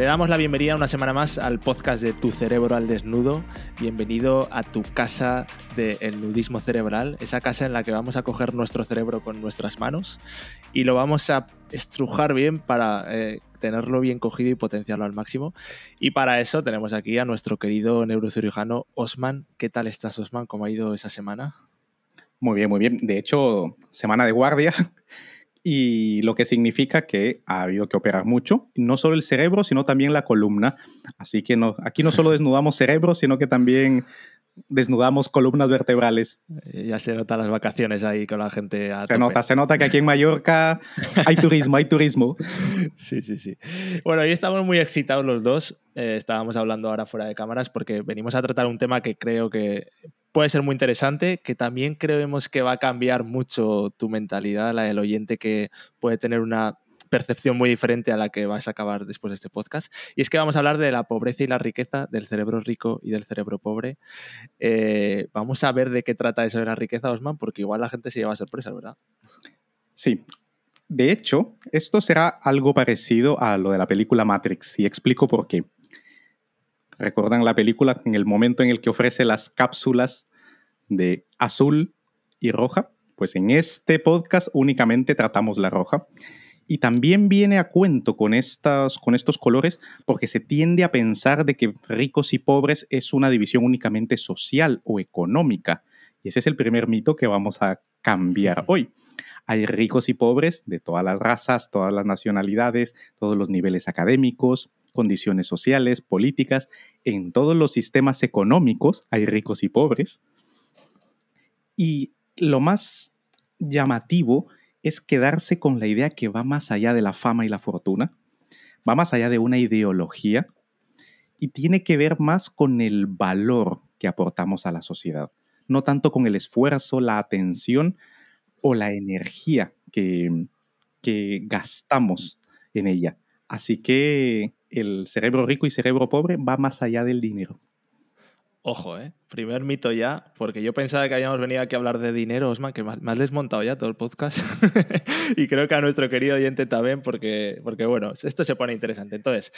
Te damos la bienvenida una semana más al podcast de Tu cerebro al desnudo. Bienvenido a tu casa del nudismo cerebral, esa casa en la que vamos a coger nuestro cerebro con nuestras manos y lo vamos a estrujar bien para eh, tenerlo bien cogido y potenciarlo al máximo. Y para eso tenemos aquí a nuestro querido neurocirujano Osman. ¿Qué tal estás, Osman? ¿Cómo ha ido esa semana? Muy bien, muy bien. De hecho, semana de guardia y lo que significa que ha habido que operar mucho, no solo el cerebro, sino también la columna. Así que no, aquí no solo desnudamos cerebro, sino que también desnudamos columnas vertebrales. Eh, ya se notan las vacaciones ahí con la gente. se nota, se nota que aquí en Mallorca hay turismo, hay turismo. Sí, sí, sí. Bueno, hoy estamos muy excitados los dos. Eh, estábamos hablando ahora fuera de cámaras porque venimos a tratar un tema que creo que puede ser muy interesante, que también creemos que va a cambiar mucho tu mentalidad, la del oyente que puede tener una percepción muy diferente a la que vas a acabar después de este podcast. Y es que vamos a hablar de la pobreza y la riqueza, del cerebro rico y del cerebro pobre. Eh, vamos a ver de qué trata eso de la riqueza, Osman, porque igual la gente se lleva sorpresa, ¿verdad? Sí. De hecho, esto será algo parecido a lo de la película Matrix, y explico por qué. ¿Recuerdan la película en el momento en el que ofrece las cápsulas de azul y roja? Pues en este podcast únicamente tratamos la roja. Y también viene a cuento con, estas, con estos colores porque se tiende a pensar de que ricos y pobres es una división únicamente social o económica. Y ese es el primer mito que vamos a cambiar hoy. Hay ricos y pobres de todas las razas, todas las nacionalidades, todos los niveles académicos, condiciones sociales, políticas, en todos los sistemas económicos hay ricos y pobres. Y lo más llamativo es quedarse con la idea que va más allá de la fama y la fortuna, va más allá de una ideología y tiene que ver más con el valor que aportamos a la sociedad, no tanto con el esfuerzo, la atención o la energía que, que gastamos en ella. Así que el cerebro rico y cerebro pobre va más allá del dinero. Ojo, ¿eh? Primer mito ya, porque yo pensaba que habíamos venido aquí a hablar de dinero, Osman, que me has desmontado ya todo el podcast. y creo que a nuestro querido oyente también, porque, porque bueno, esto se pone interesante. Entonces,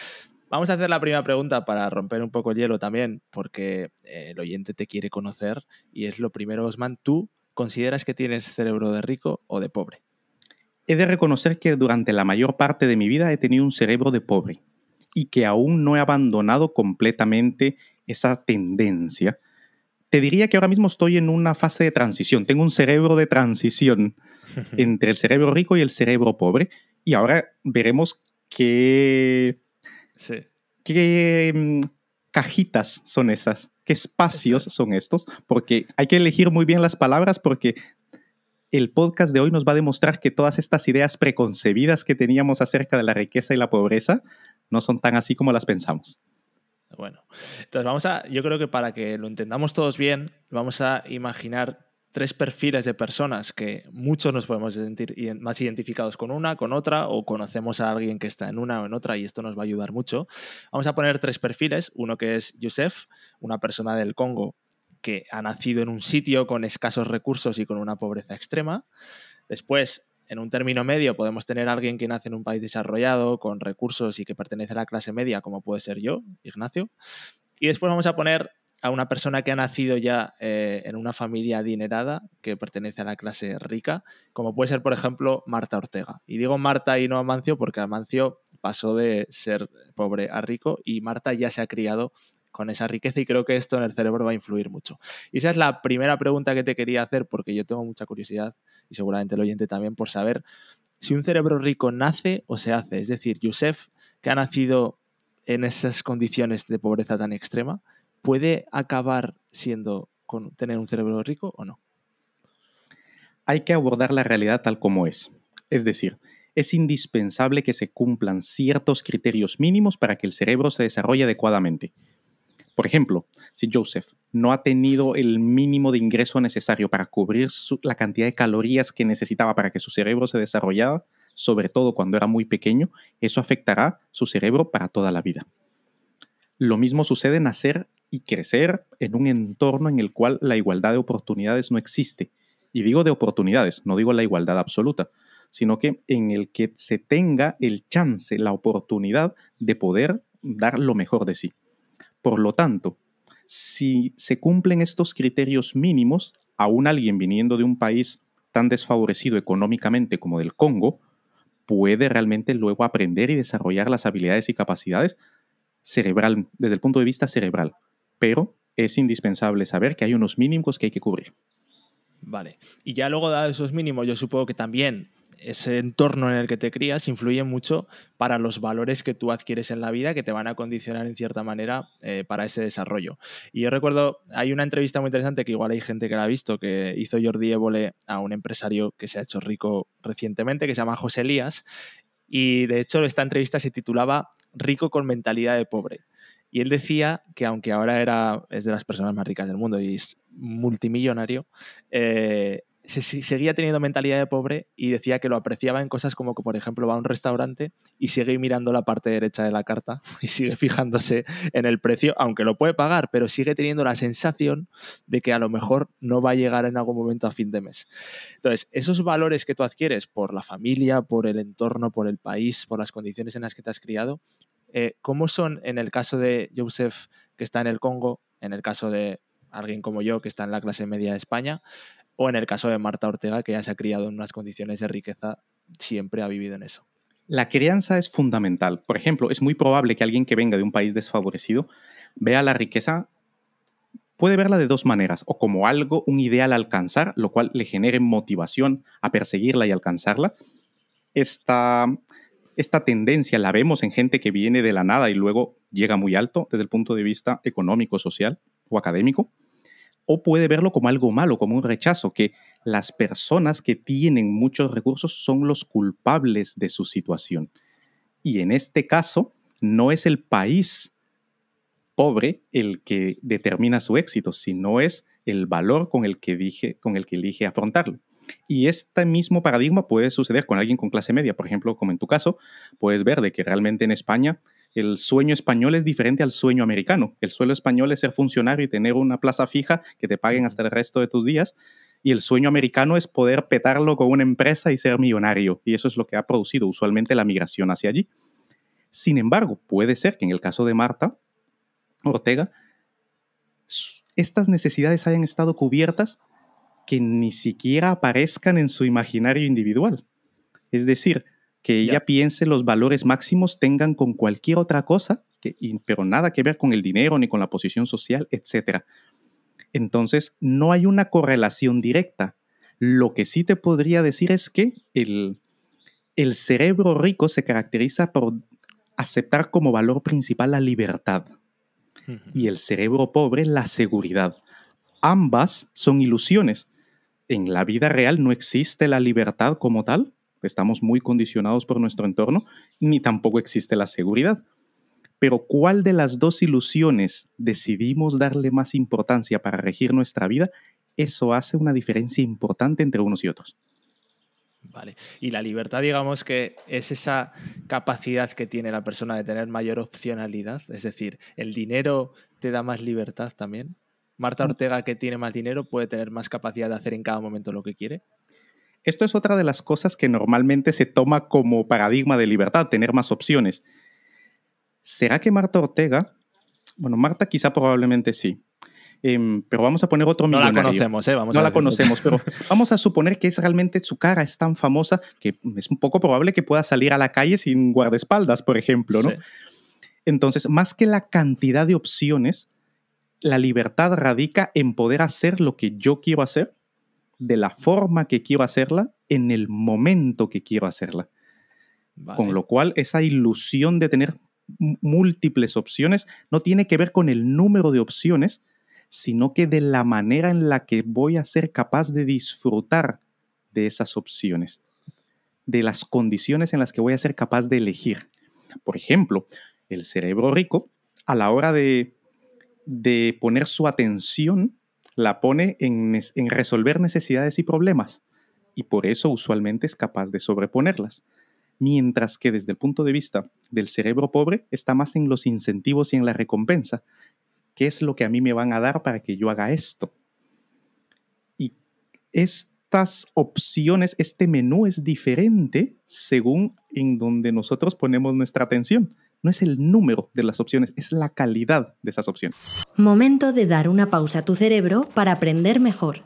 vamos a hacer la primera pregunta para romper un poco el hielo también, porque eh, el oyente te quiere conocer. Y es lo primero, Osman, ¿tú consideras que tienes cerebro de rico o de pobre? He de reconocer que durante la mayor parte de mi vida he tenido un cerebro de pobre y que aún no he abandonado completamente esa tendencia. Te diría que ahora mismo estoy en una fase de transición. Tengo un cerebro de transición entre el cerebro rico y el cerebro pobre. Y ahora veremos qué, qué mm, cajitas son esas, qué espacios son estos, porque hay que elegir muy bien las palabras porque el podcast de hoy nos va a demostrar que todas estas ideas preconcebidas que teníamos acerca de la riqueza y la pobreza no son tan así como las pensamos. Bueno, entonces vamos a, yo creo que para que lo entendamos todos bien, vamos a imaginar tres perfiles de personas que muchos nos podemos sentir más identificados con una, con otra, o conocemos a alguien que está en una o en otra y esto nos va a ayudar mucho. Vamos a poner tres perfiles, uno que es Yusef, una persona del Congo que ha nacido en un sitio con escasos recursos y con una pobreza extrema. Después, en un término medio podemos tener a alguien que nace en un país desarrollado, con recursos y que pertenece a la clase media, como puede ser yo, Ignacio. Y después vamos a poner a una persona que ha nacido ya eh, en una familia adinerada, que pertenece a la clase rica, como puede ser, por ejemplo, Marta Ortega. Y digo Marta y no Amancio porque Amancio pasó de ser pobre a rico y Marta ya se ha criado con esa riqueza y creo que esto en el cerebro va a influir mucho. Y esa es la primera pregunta que te quería hacer porque yo tengo mucha curiosidad y seguramente el oyente también por saber si un cerebro rico nace o se hace. Es decir, Yusef, que ha nacido en esas condiciones de pobreza tan extrema, ¿puede acabar siendo con tener un cerebro rico o no? Hay que abordar la realidad tal como es. Es decir, es indispensable que se cumplan ciertos criterios mínimos para que el cerebro se desarrolle adecuadamente. Por ejemplo, si Joseph no ha tenido el mínimo de ingreso necesario para cubrir la cantidad de calorías que necesitaba para que su cerebro se desarrollara, sobre todo cuando era muy pequeño, eso afectará su cerebro para toda la vida. Lo mismo sucede en nacer y crecer en un entorno en el cual la igualdad de oportunidades no existe. Y digo de oportunidades, no digo la igualdad absoluta, sino que en el que se tenga el chance, la oportunidad de poder dar lo mejor de sí. Por lo tanto, si se cumplen estos criterios mínimos, aún alguien viniendo de un país tan desfavorecido económicamente como del Congo, puede realmente luego aprender y desarrollar las habilidades y capacidades cerebral, desde el punto de vista cerebral. Pero es indispensable saber que hay unos mínimos que hay que cubrir. Vale. Y ya luego dado esos mínimos, yo supongo que también ese entorno en el que te crías influye mucho para los valores que tú adquieres en la vida que te van a condicionar en cierta manera eh, para ese desarrollo. Y yo recuerdo, hay una entrevista muy interesante que igual hay gente que la ha visto, que hizo Jordi Évole a un empresario que se ha hecho rico recientemente, que se llama José Elías, y de hecho esta entrevista se titulaba Rico con mentalidad de pobre. Y él decía que aunque ahora era, es de las personas más ricas del mundo y es multimillonario, eh, seguía teniendo mentalidad de pobre y decía que lo apreciaba en cosas como que, por ejemplo, va a un restaurante y sigue mirando la parte derecha de la carta y sigue fijándose en el precio, aunque lo puede pagar, pero sigue teniendo la sensación de que a lo mejor no va a llegar en algún momento a fin de mes. Entonces, esos valores que tú adquieres por la familia, por el entorno, por el país, por las condiciones en las que te has criado, eh, ¿cómo son en el caso de Joseph, que está en el Congo, en el caso de alguien como yo, que está en la clase media de España? O en el caso de Marta Ortega, que ya se ha criado en unas condiciones de riqueza, siempre ha vivido en eso. La crianza es fundamental. Por ejemplo, es muy probable que alguien que venga de un país desfavorecido vea la riqueza, puede verla de dos maneras, o como algo, un ideal a alcanzar, lo cual le genere motivación a perseguirla y alcanzarla. Esta, esta tendencia la vemos en gente que viene de la nada y luego llega muy alto desde el punto de vista económico, social o académico o puede verlo como algo malo, como un rechazo, que las personas que tienen muchos recursos son los culpables de su situación. Y en este caso, no es el país pobre el que determina su éxito, sino es el valor con el que, con el que elige afrontarlo. Y este mismo paradigma puede suceder con alguien con clase media, por ejemplo, como en tu caso, puedes ver de que realmente en España el sueño español es diferente al sueño americano. El sueño español es ser funcionario y tener una plaza fija que te paguen hasta el resto de tus días. Y el sueño americano es poder petarlo con una empresa y ser millonario. Y eso es lo que ha producido usualmente la migración hacia allí. Sin embargo, puede ser que en el caso de Marta Ortega, estas necesidades hayan estado cubiertas que ni siquiera aparezcan en su imaginario individual. Es decir, que ella piense los valores máximos tengan con cualquier otra cosa, que, pero nada que ver con el dinero ni con la posición social, etc. Entonces, no hay una correlación directa. Lo que sí te podría decir es que el, el cerebro rico se caracteriza por aceptar como valor principal la libertad y el cerebro pobre la seguridad. Ambas son ilusiones. En la vida real no existe la libertad como tal, estamos muy condicionados por nuestro entorno, ni tampoco existe la seguridad. Pero ¿cuál de las dos ilusiones decidimos darle más importancia para regir nuestra vida? Eso hace una diferencia importante entre unos y otros. Vale. Y la libertad, digamos que es esa capacidad que tiene la persona de tener mayor opcionalidad. Es decir, ¿el dinero te da más libertad también? Marta mm. Ortega, que tiene más dinero, puede tener más capacidad de hacer en cada momento lo que quiere. Esto es otra de las cosas que normalmente se toma como paradigma de libertad, tener más opciones. ¿Será que Marta Ortega, bueno, Marta quizá probablemente sí, em, pero vamos a poner otro No la conocemos, ¿eh? Vamos no la conocemos, pero vamos a suponer que es realmente su cara es tan famosa que es un poco probable que pueda salir a la calle sin guardaespaldas, por ejemplo, ¿no? Entonces, más que la cantidad de opciones, la libertad radica en poder hacer lo que yo quiero hacer de la forma que quiero hacerla en el momento que quiero hacerla. Con lo cual, esa ilusión de tener múltiples opciones no tiene que ver con el número de opciones, sino que de la manera en la que voy a ser capaz de disfrutar de esas opciones, de las condiciones en las que voy a ser capaz de elegir. Por ejemplo, el cerebro rico, a la hora de de poner su atención, la pone en, resolver necesidades y problemas, y por eso usualmente es capaz de sobreponerlas mientras que desde el punto de vista del cerebro pobre está más en los incentivos y en la recompensa. ¿Qué es lo que a mí me van a dar para que yo haga esto? Y estas opciones, este menú es diferente según en donde nosotros ponemos nuestra atención. No es el número de las opciones, es la calidad de esas opciones. Momento de dar una pausa a tu cerebro para aprender mejor.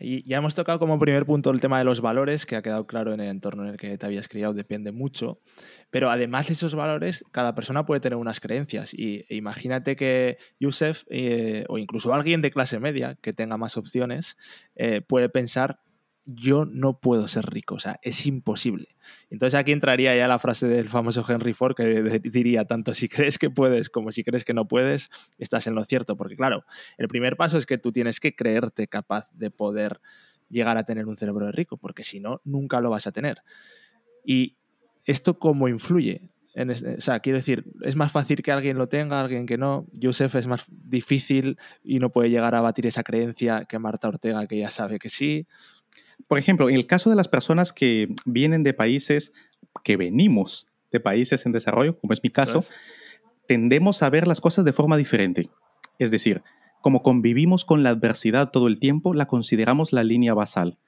Y ya hemos tocado como primer punto el tema de los valores, que ha quedado claro en el entorno en el que te habías criado, depende mucho. Pero además de esos valores, cada persona puede tener unas creencias. Y imagínate que Yusef, eh, o incluso alguien de clase media que tenga más opciones, eh, puede pensar yo no puedo ser rico, o sea, es imposible. Entonces aquí entraría ya la frase del famoso Henry Ford que diría, tanto si crees que puedes como si crees que no puedes, estás en lo cierto, porque claro, el primer paso es que tú tienes que creerte capaz de poder llegar a tener un cerebro de rico, porque si no, nunca lo vas a tener. ¿Y esto cómo influye? En o sea, quiero decir, es más fácil que alguien lo tenga, alguien que no. Joseph es más difícil y no puede llegar a batir esa creencia que Marta Ortega, que ya sabe que sí. Por ejemplo, en el caso de las personas que vienen de países, que venimos de países en desarrollo, como es mi caso, tendemos a ver las cosas de forma diferente. Es decir, como convivimos con la adversidad todo el tiempo, la consideramos la línea basal.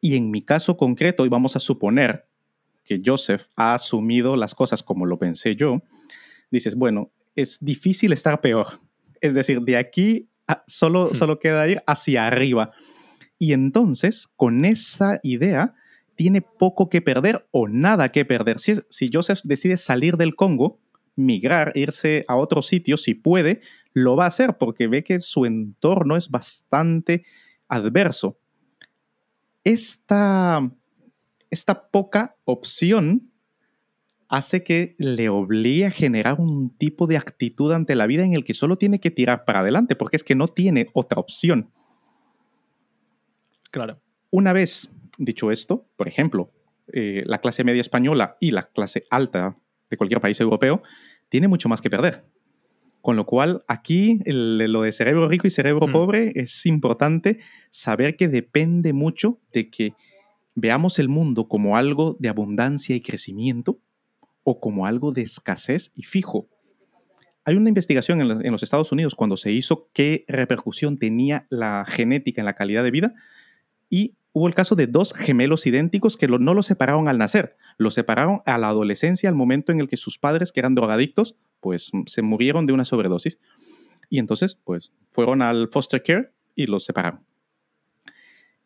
Y en mi caso concreto, y vamos a suponer que Joseph ha asumido las cosas como lo pensé yo, dices, bueno, es difícil estar peor. Es decir, de aquí solo, hmm. solo queda ir hacia arriba. Y entonces, con esa idea, tiene poco que perder o nada que perder. Si, Joseph decide salir del Congo, migrar, irse a otro sitio, si puede, lo va a hacer porque ve que su entorno es bastante adverso. Esta, esta poca opción hace que le obligue a generar un tipo de actitud ante la vida en el que solo tiene que tirar para adelante, porque es que no tiene otra opción. Claro. Una vez dicho esto, por ejemplo, eh, la clase media española y la clase alta de cualquier país europeo tiene mucho más que perder. Con lo cual, aquí lo de cerebro rico y cerebro pobre es importante saber que depende mucho de que veamos el mundo como algo de abundancia y crecimiento o como algo de escasez y fijo. Hay una investigación en, en los Estados Unidos cuando se hizo qué repercusión tenía la genética en la calidad de vida y hubo el caso de dos gemelos idénticos que no los separaron al nacer, los separaron a la adolescencia, al momento en el que sus padres, que eran drogadictos, pues mm, se murieron de una sobredosis. Y entonces, pues fueron al foster care y los separaron.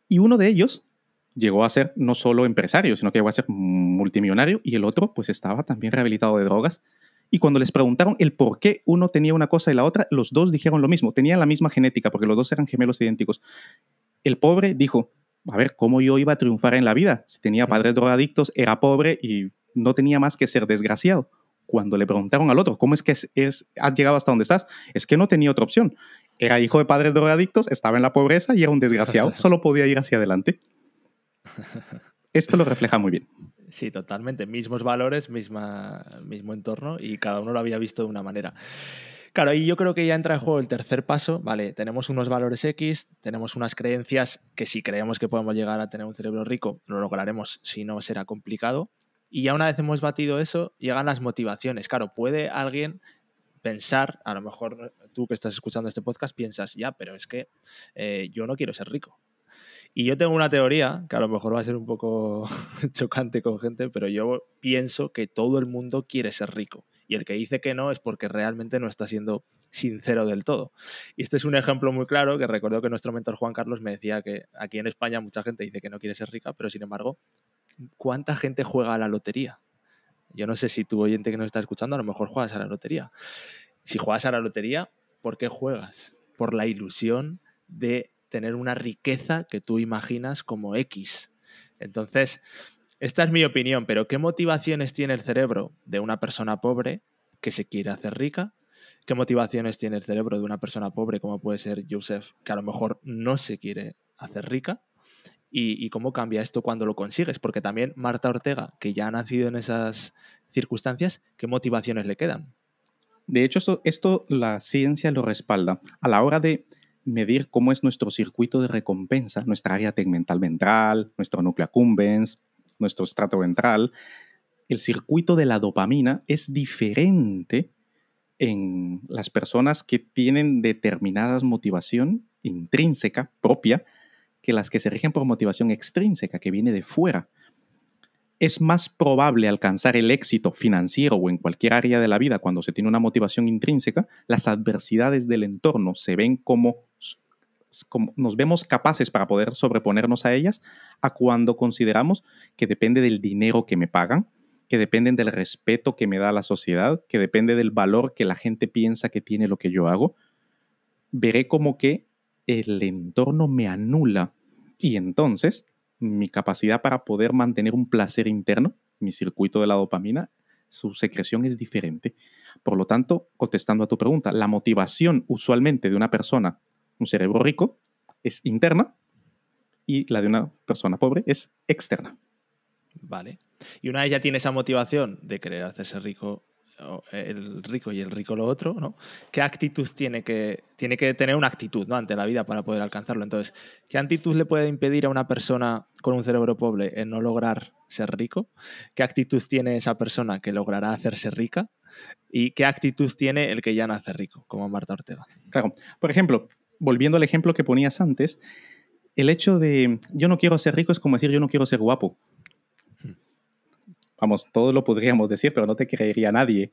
Y uno de ellos llegó a ser no solo empresario, sino que llegó a ser multimillonario y el otro pues estaba también rehabilitado de drogas. Y cuando les preguntaron el por qué uno tenía una cosa y la otra, los dos dijeron lo mismo, tenían la misma genética porque los dos eran gemelos idénticos. El pobre dijo, a ver, ¿cómo yo iba a triunfar en la vida? Si tenía padres drogadictos, era pobre y no tenía más que ser desgraciado. Cuando le preguntaron al otro, ¿cómo es que es, has llegado hasta donde estás? Es que no tenía otra opción. Era hijo de padres drogadictos, estaba en la pobreza y era un desgraciado. Solo podía ir hacia adelante. Esto lo refleja muy bien. Sí, totalmente. Mismos valores, misma, mismo entorno y cada uno lo había visto de una manera. Claro, y yo creo que ya entra en juego el tercer paso. Vale, tenemos unos valores X, tenemos unas creencias que si creemos que podemos llegar a tener un cerebro rico, lo lograremos, si no será complicado. Y ya una vez hemos batido eso, llegan las motivaciones. Claro, puede alguien pensar, a lo mejor tú que estás escuchando este podcast piensas, ya, pero es que eh, yo no quiero ser rico. Y yo tengo una teoría, que a lo mejor va a ser un poco chocante con gente, pero yo pienso que todo el mundo quiere ser rico. Y el que dice que no es porque realmente no está siendo sincero del todo. Y este es un ejemplo muy claro que recuerdo que nuestro mentor Juan Carlos me decía que aquí en España mucha gente dice que no quiere ser rica, pero sin embargo, ¿cuánta gente juega a la lotería? Yo no sé si tu oyente que nos está escuchando a lo mejor juegas a la lotería. Si juegas a la lotería, ¿por qué juegas? Por la ilusión de tener una riqueza que tú imaginas como X. Entonces, esta es mi opinión, pero ¿qué motivaciones tiene el cerebro de una persona pobre que se quiere hacer rica? ¿Qué motivaciones tiene el cerebro de una persona pobre como puede ser Joseph, que a lo mejor no se quiere hacer rica? ¿Y, cómo cambia esto cuando lo consigues? Porque también Marta Ortega, que ya ha nacido en esas circunstancias, ¿qué motivaciones le quedan? De hecho, esto, esto la ciencia lo respalda. A la hora de medir cómo es nuestro circuito de recompensa, nuestra área tegmental ventral, nuestro núcleo accumbens, nuestro estrato ventral, el circuito de la dopamina es diferente en las personas que tienen determinadas motivación intrínseca propia que las que se rigen por motivación extrínseca que viene de fuera. Es más probable alcanzar el éxito financiero o en cualquier área de la vida cuando se tiene una motivación intrínseca, las adversidades del entorno se ven como, como nos vemos capaces para poder sobreponernos a ellas, a cuando consideramos que depende del dinero que me pagan, que dependen del respeto que me da la sociedad, que depende del valor que la gente piensa que tiene lo que yo hago, veré como que el entorno me anula y entonces mi capacidad para poder mantener un placer interno, mi circuito de la dopamina, su secreción es diferente. Por lo tanto, contestando a tu pregunta, la motivación usualmente de una persona, un cerebro rico, es interna y la de una persona pobre es externa. Vale. Y una vez ya tiene esa motivación de querer hacerse rico, el rico y el rico lo otro, ¿no? ¿Qué actitud tiene que, tiene que tener una actitud ¿no? ante la vida para poder alcanzarlo? Entonces, ¿qué actitud le puede impedir a una persona con un cerebro pobre en no lograr ser rico? ¿Qué actitud tiene esa persona que logrará hacerse rica? ¿Y qué actitud tiene el que ya nace rico, como Marta Ortega? Claro. Por ejemplo, volviendo al ejemplo que ponías antes, el hecho de yo no quiero ser rico es como decir yo no quiero ser guapo. Vamos, todo lo podríamos decir, pero no te creería nadie.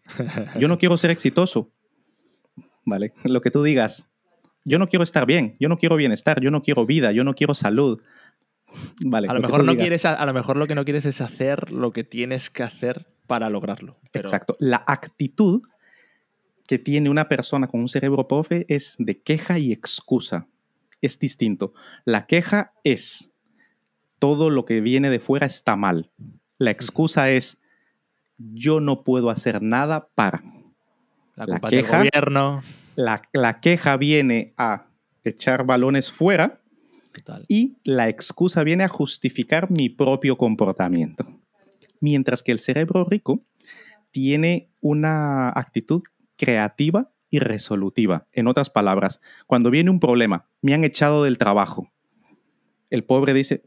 Yo no quiero ser exitoso. ¿Vale? Lo que tú digas. Yo no quiero estar bien, yo no quiero bienestar, yo no quiero vida, yo no quiero salud. Vale, a lo, mejor no quieres, a, lo mejor lo que no quieres es hacer lo que tienes que hacer para lograrlo. Exacto. La actitud que tiene una persona con un cerebro pobre es de queja y excusa. Es distinto. La queja es todo lo que viene de fuera está mal. La excusa es yo no puedo hacer nada para. La, queja, gobierno. La, queja viene a echar balones fuera y la excusa viene a justificar mi propio comportamiento. Mientras que el cerebro rico tiene una actitud creativa y resolutiva. En otras palabras, cuando viene un problema, me han echado del trabajo. El pobre dice,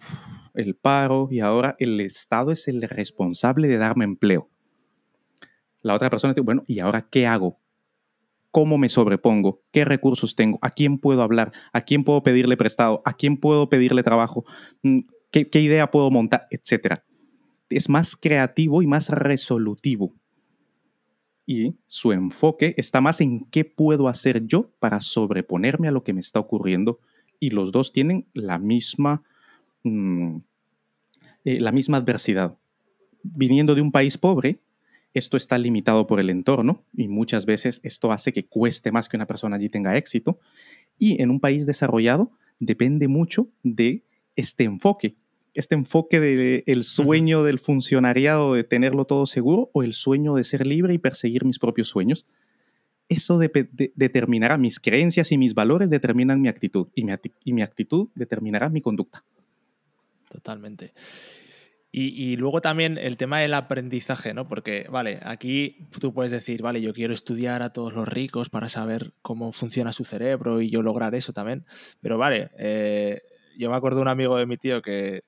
el paro y ahora el Estado es el responsable de darme empleo. La otra persona dice, bueno, ¿y ahora qué hago? ¿Cómo me sobrepongo? ¿Qué recursos tengo? ¿A quién puedo hablar? ¿A quién puedo pedirle prestado? ¿A quién puedo pedirle trabajo? Mm, ¿Qué, qué idea puedo montar? Etcétera. Es más creativo y más resolutivo. Su enfoque está más en qué puedo hacer yo para sobreponerme a lo que me está ocurriendo. Y los dos tienen la misma Mm, eh, la misma adversidad. Viniendo de un país pobre, esto está limitado por el entorno y muchas veces esto hace que cueste más que una persona allí tenga éxito. Y en un país desarrollado depende mucho de este enfoque. Este enfoque del sueño del funcionariado de tenerlo todo seguro o el sueño de ser libre y perseguir mis propios sueños. Eso determinará mis creencias y mis valores, determinan mi actitud y mi actitud determinará mi conducta. Totalmente. Y, luego también el tema del aprendizaje, ¿no? Porque, vale, aquí tú puedes decir, vale, yo quiero estudiar a todos los ricos para saber cómo funciona su cerebro y yo lograr eso también. Pero, vale, eh, yo me acuerdo de un amigo de mi tío que,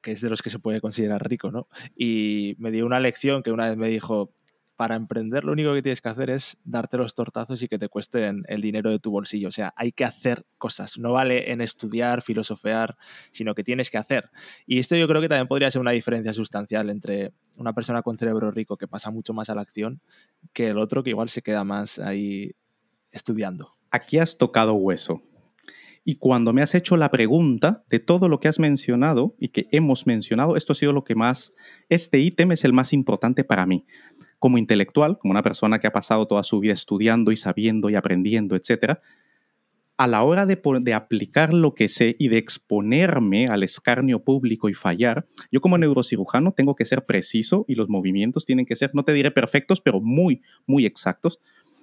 que es de los que se puede considerar rico, ¿no? Y me dio una lección que una vez me dijo, para emprender lo único que tienes que hacer es darte los tortazos y que te cuesten el dinero de tu bolsillo. O sea, hay que hacer cosas. No vale en estudiar, filosofear, sino que tienes que hacer. Y esto yo creo que también podría ser una diferencia sustancial entre una persona con cerebro rico que pasa mucho más a la acción que el otro que igual se queda más ahí estudiando. Aquí has tocado hueso. Y cuando me has hecho la pregunta de todo lo que has mencionado y que hemos mencionado, esto ha sido lo que más, este ítem es el más importante para mí como intelectual, como una persona que ha pasado toda su vida estudiando y sabiendo y aprendiendo, etc., a la hora de, de, aplicar lo que sé y de exponerme al escarnio público y fallar, yo como neurocirujano tengo que ser preciso y los movimientos tienen que ser, no te diré perfectos, pero muy, muy exactos.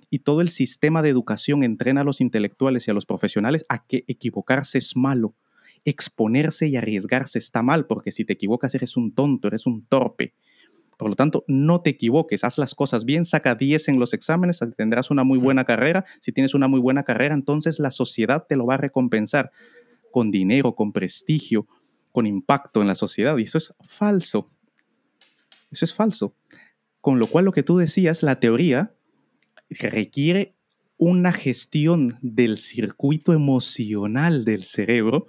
Y todo el sistema de educación entrena a los intelectuales y a los profesionales a que equivocarse es malo, exponerse y arriesgarse está mal, porque si te equivocas eres un tonto, eres un torpe Por lo tanto, no te equivoques, haz las cosas bien, saca 10 en los exámenes, tendrás una muy buena carrera. Si tienes una muy buena carrera, entonces la sociedad te lo va a recompensar con dinero, con prestigio, con impacto en la sociedad. Y eso es falso. Eso es falso. Con lo cual, lo que tú decías, la teoría requiere una gestión del circuito emocional del cerebro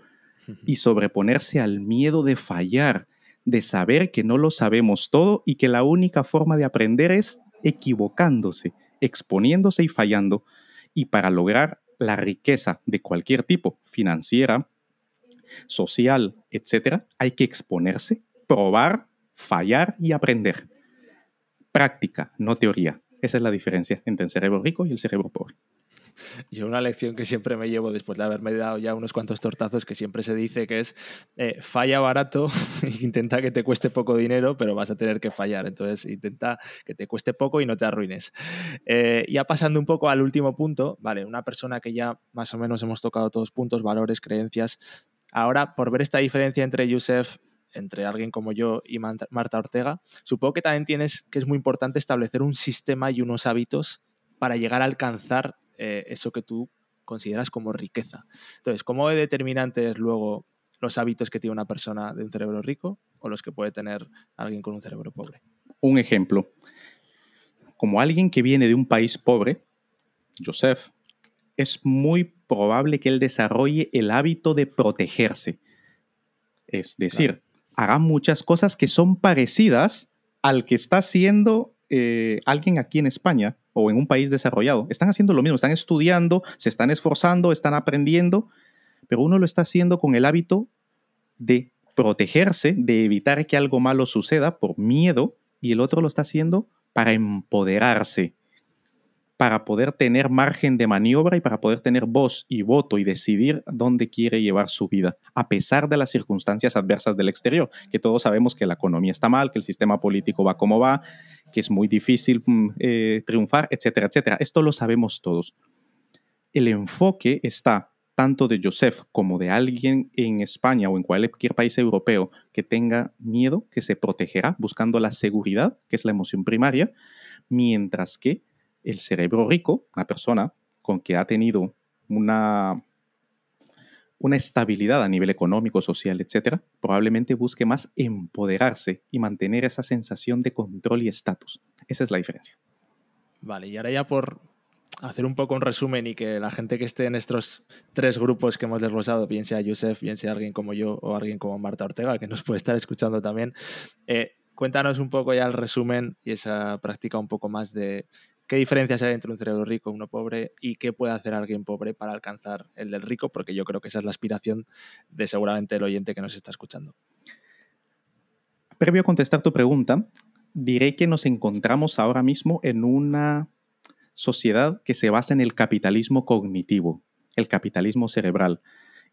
y sobreponerse al miedo de fallar, de saber que no lo sabemos todo y que la única forma de aprender es equivocándose, exponiéndose y fallando. Y para lograr la riqueza de cualquier tipo, financiera, social, etcétera, hay que exponerse, probar, fallar y aprender. Práctica, no teoría. Esa es la diferencia entre el cerebro rico y el cerebro pobre. Y una lección que siempre me llevo después de haberme dado ya unos cuantos tortazos que siempre se dice que es eh, falla barato, intenta que te cueste poco dinero, pero vas a tener que fallar. Entonces intenta que te cueste poco y no te arruines. Eh, ya pasando un poco al último punto, vale, una persona que ya más o menos hemos tocado todos puntos, valores, creencias. Ahora, por ver esta diferencia entre Yusef entre alguien como yo y Marta Ortega, supongo que también tienes que es muy importante establecer un sistema y unos hábitos para llegar a alcanzar eh, eso que tú consideras como riqueza. Entonces, ¿cómo determinantes luego los hábitos que tiene una persona de un cerebro rico o los que puede tener alguien con un cerebro pobre? Un ejemplo. Como alguien que viene de un país pobre, Joseph, es muy probable que él desarrolle el hábito de protegerse. Es decir, haga muchas cosas que son parecidas al que está haciendo eh, alguien aquí en España o en un país desarrollado. Están haciendo lo mismo, están estudiando, se están esforzando, están aprendiendo, pero uno lo está haciendo con el hábito de protegerse, de evitar que algo malo suceda por miedo, y el otro lo está haciendo para empoderarse, para poder tener margen de maniobra y para poder tener voz y voto y decidir dónde quiere llevar su vida, a pesar de las circunstancias adversas del exterior, que todos sabemos que la economía está mal, que el sistema político va como va, que es muy difícil mm, eh, triunfar, etcétera, etcétera. Esto lo sabemos todos. El enfoque está tanto de Joseph como de alguien en España o en cualquier país europeo que tenga miedo, que se protegerá buscando la seguridad, que es la emoción primaria, mientras que el cerebro rico, una persona con que ha tenido una una estabilidad a nivel económico, social, etcétera, probablemente busque más empoderarse y mantener esa sensación de control y estatus. Esa es la diferencia. Vale, y ahora ya por hacer un poco un resumen y que la gente que esté en estos tres grupos que hemos desglosado, bien sea Yusef, bien sea alguien como yo o alguien como Marta Ortega, que nos puede estar escuchando también, eh, cuéntanos un poco ya el resumen y esa práctica un poco más de qué diferencias hay entre un cerebro rico y uno pobre y qué puede hacer alguien pobre para alcanzar el del rico, porque yo creo que esa es la aspiración de seguramente el oyente que nos está escuchando. Previo a contestar tu pregunta, diré que nos encontramos ahora mismo en una sociedad que se basa en el capitalismo cognitivo, el capitalismo cerebral.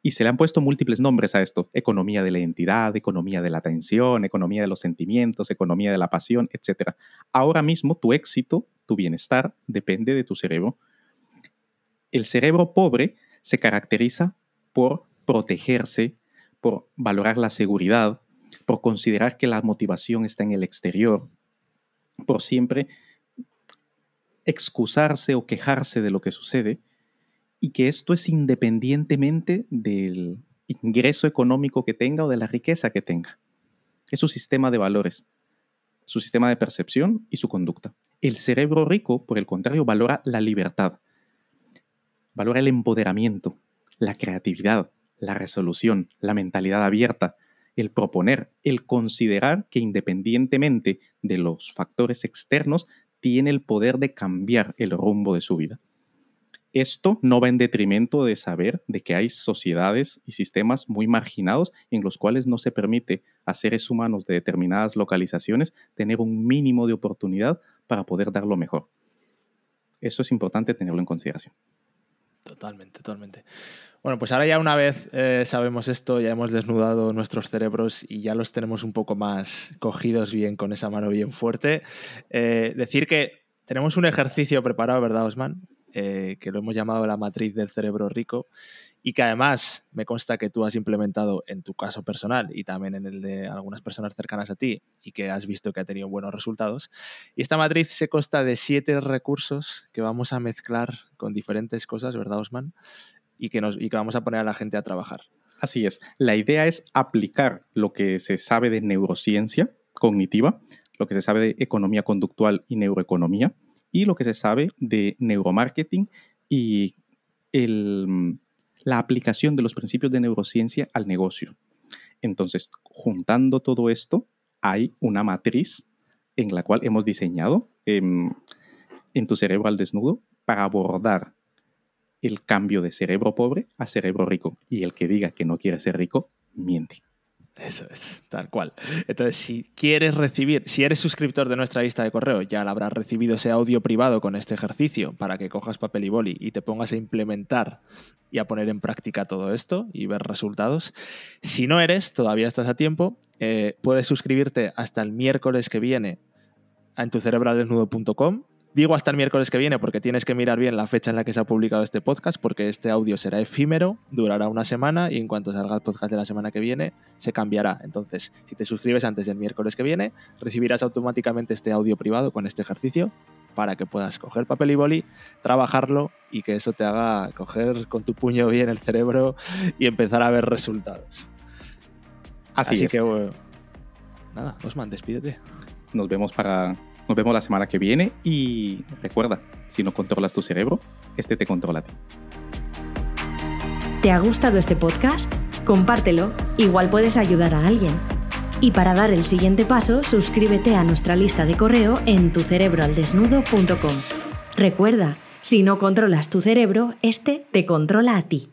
Y se le han puesto múltiples nombres a esto. Economía de la identidad, economía de la atención, economía de los sentimientos, economía de la pasión, etc. Ahora mismo tu éxito, tu bienestar, depende de tu cerebro. El cerebro pobre se caracteriza por protegerse, por valorar la seguridad, por considerar que la motivación está en el exterior, por siempre excusarse o quejarse de lo que sucede y que esto es independientemente del ingreso económico que tenga o de la riqueza que tenga. Es su sistema de valores, su sistema de percepción y su conducta. El cerebro rico, por el contrario, valora la libertad, valora el empoderamiento, la creatividad, la resolución, la mentalidad abierta, el proponer, el considerar que independientemente de los factores externos, tiene el poder de cambiar el rumbo de su vida. Esto no va en detrimento de saber de que hay sociedades y sistemas muy marginados en los cuales no se permite a seres humanos de determinadas localizaciones tener un mínimo de oportunidad para poder dar lo mejor. Eso es importante tenerlo en consideración. Totalmente, totalmente. Bueno, pues ahora ya una vez eh, sabemos esto, ya hemos desnudado nuestros cerebros y ya los tenemos un poco más cogidos bien con esa mano bien fuerte. Eh, decir que tenemos un ejercicio preparado, ¿verdad, Osman? Eh, que lo hemos llamado la matriz del cerebro rico. y que además me consta que tú has implementado en tu caso personal y también en el de algunas personas cercanas a ti y que has visto que ha tenido buenos resultados. Y esta matriz se consta de siete recursos que vamos a mezclar con diferentes cosas, ¿verdad, Osman? Y que, nos, y que vamos a poner a la gente a trabajar. Así es. La idea es aplicar lo que se sabe de neurociencia cognitiva, lo que se sabe de economía conductual y neuroeconomía, y lo que se sabe de neuromarketing y el, la aplicación de los principios de neurociencia al negocio. Entonces, juntando todo esto, hay una matriz en la cual hemos diseñado em, en tu cerebro al desnudo para abordar el cambio de cerebro pobre a cerebro rico. Y el que diga que no quiere ser rico, miente. Eso es, tal cual. Entonces, si quieres recibir, si eres suscriptor de nuestra lista de correo, ya habrás recibido ese audio privado con este ejercicio para que cojas papel y boli y te pongas a implementar y a poner en práctica todo esto y ver resultados. Si no eres, todavía estás a tiempo, eh, puedes suscribirte hasta el miércoles que viene en tucerebraldesnudo.com Digo hasta el miércoles que viene porque tienes que mirar bien la fecha en la que se ha publicado este podcast porque este audio será efímero, durará una semana y en cuanto salga el podcast de la semana que viene se cambiará. Entonces, si te suscribes antes del miércoles que viene, recibirás automáticamente este audio privado con este ejercicio para que puedas coger papel y boli, trabajarlo y que eso te haga coger con tu puño bien el cerebro y empezar a ver resultados. Así, es. que, bueno, nada, Osman, despídete. Nos vemos para nos vemos la semana que viene y recuerda, si no controlas tu cerebro, este te controla a ti. ¿Te ha gustado este podcast? Compártelo, igual puedes ayudar a alguien. Y para dar el siguiente paso, suscríbete a nuestra lista de correo en tucerebroaldesnudo.com. Recuerda, si no controlas tu cerebro, este te controla a ti.